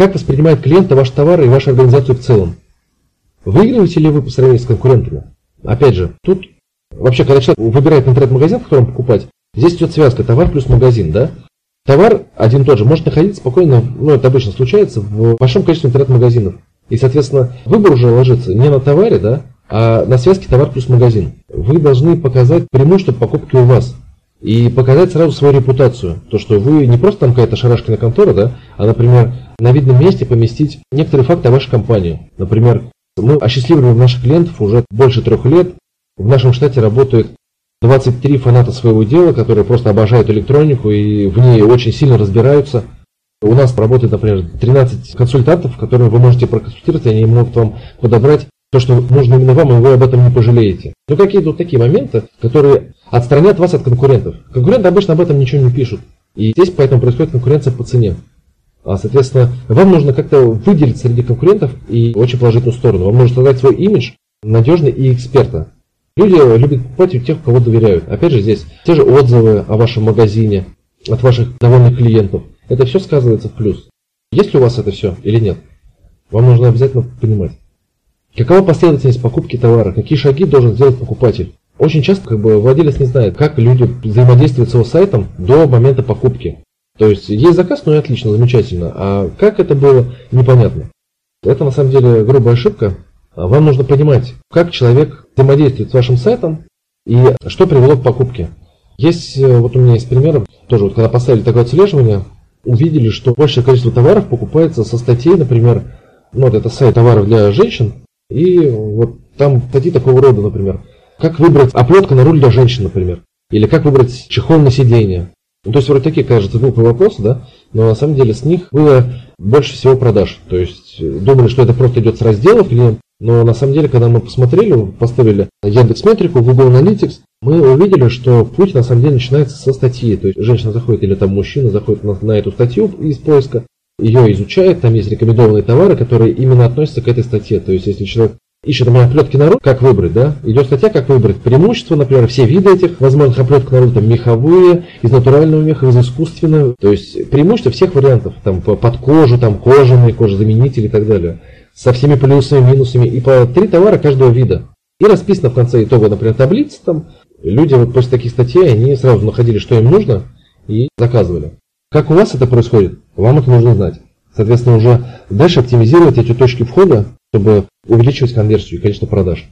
Как воспринимает клиент ваш товар и вашу организацию в целом? Выигрываете ли вы по сравнению с конкурентами? Опять же, тут вообще, когда человек выбирает интернет-магазин, в котором покупать, здесь идет связка товар плюс магазин, да? Товар один тот же может находиться спокойно, ну это обычно случается, в большом количестве интернет-магазинов. И, соответственно, выбор уже ложится не на товаре, да, а на связке товар плюс магазин. Вы должны показать преимущество покупки у вас. И показать сразу свою репутацию. То, что вы не просто там какая-то шарашкина контора, да, а, например, на видном месте поместить некоторые факты о вашей компании. Например, мы осчастливливаем наших клиентов уже больше трех лет. В нашем штате работает 23 фаната своего дела, которые просто обожают электронику и в ней очень сильно разбираются. У нас работает, например, 13 консультантов, которые вы можете проконсультировать, они могут вам подобрать то, что нужно именно вам, и вы об этом не пожалеете. Ну, какие тут такие моменты, которые отстранят вас от конкурентов. Конкуренты обычно об этом ничего не пишут. И здесь поэтому происходит конкуренция по цене. А, соответственно, вам нужно как-то выделить среди конкурентов и очень положительную сторону. Вам нужно создать свой имидж надежный и эксперта. Люди любят покупать у тех, кого доверяют. Опять же, здесь те же отзывы о вашем магазине от ваших довольных клиентов. Это все сказывается в плюс. Есть ли у вас это все или нет? Вам нужно обязательно понимать. Какова последовательность покупки товара? Какие шаги должен сделать покупатель? Очень часто как бы, владелец не знает, как люди взаимодействуют с его сайтом до момента покупки. То есть есть заказ, ну и отлично, замечательно. А как это было, непонятно. Это на самом деле грубая ошибка. Вам нужно понимать, как человек взаимодействует с вашим сайтом и что привело к покупке. Есть, э, вот у меня есть пример, тоже вот когда поставили такое отслеживание, увидели, что большее количество товаров покупается со статей, например, ну вот это сайт товаров для женщин, и вот там статьи такого рода, например, как выбрать оплетку на руль для женщин, например, или как выбрать чехол на сиденье. Ну, то есть вроде такие, кажется, глупые вопросы, да, но на самом деле с них было больше всего продаж. То есть э, думали, что это просто идет с клиент, но на самом деле, когда мы посмотрели, поставили Яндекс Метрику, Google Analytics, мы увидели, что путь на самом деле начинается со статьи. То есть женщина заходит или там мужчина заходит на, на эту статью из поиска, ее изучает, там есть рекомендованные товары, которые именно относятся к этой статье. То есть если человек ищет меня оплетки на руль, как выбрать, да? Идет статья, как выбрать преимущества, например, все виды этих возможных оплеток на руль, там меховые, из натурального меха, из искусственного. То есть преимущества всех вариантов, там под кожу, там кожаные, кожезаменители и так далее со всеми плюсами, минусами, и по три товара каждого вида. И расписано в конце итога, например, таблица там. Люди вот после таких статей, они сразу находили, что им нужно, и заказывали. Как у вас это происходит? Вам это нужно знать. Соответственно, уже дальше оптимизировать эти точки входа, чтобы увеличивать конверсию и количество продаж.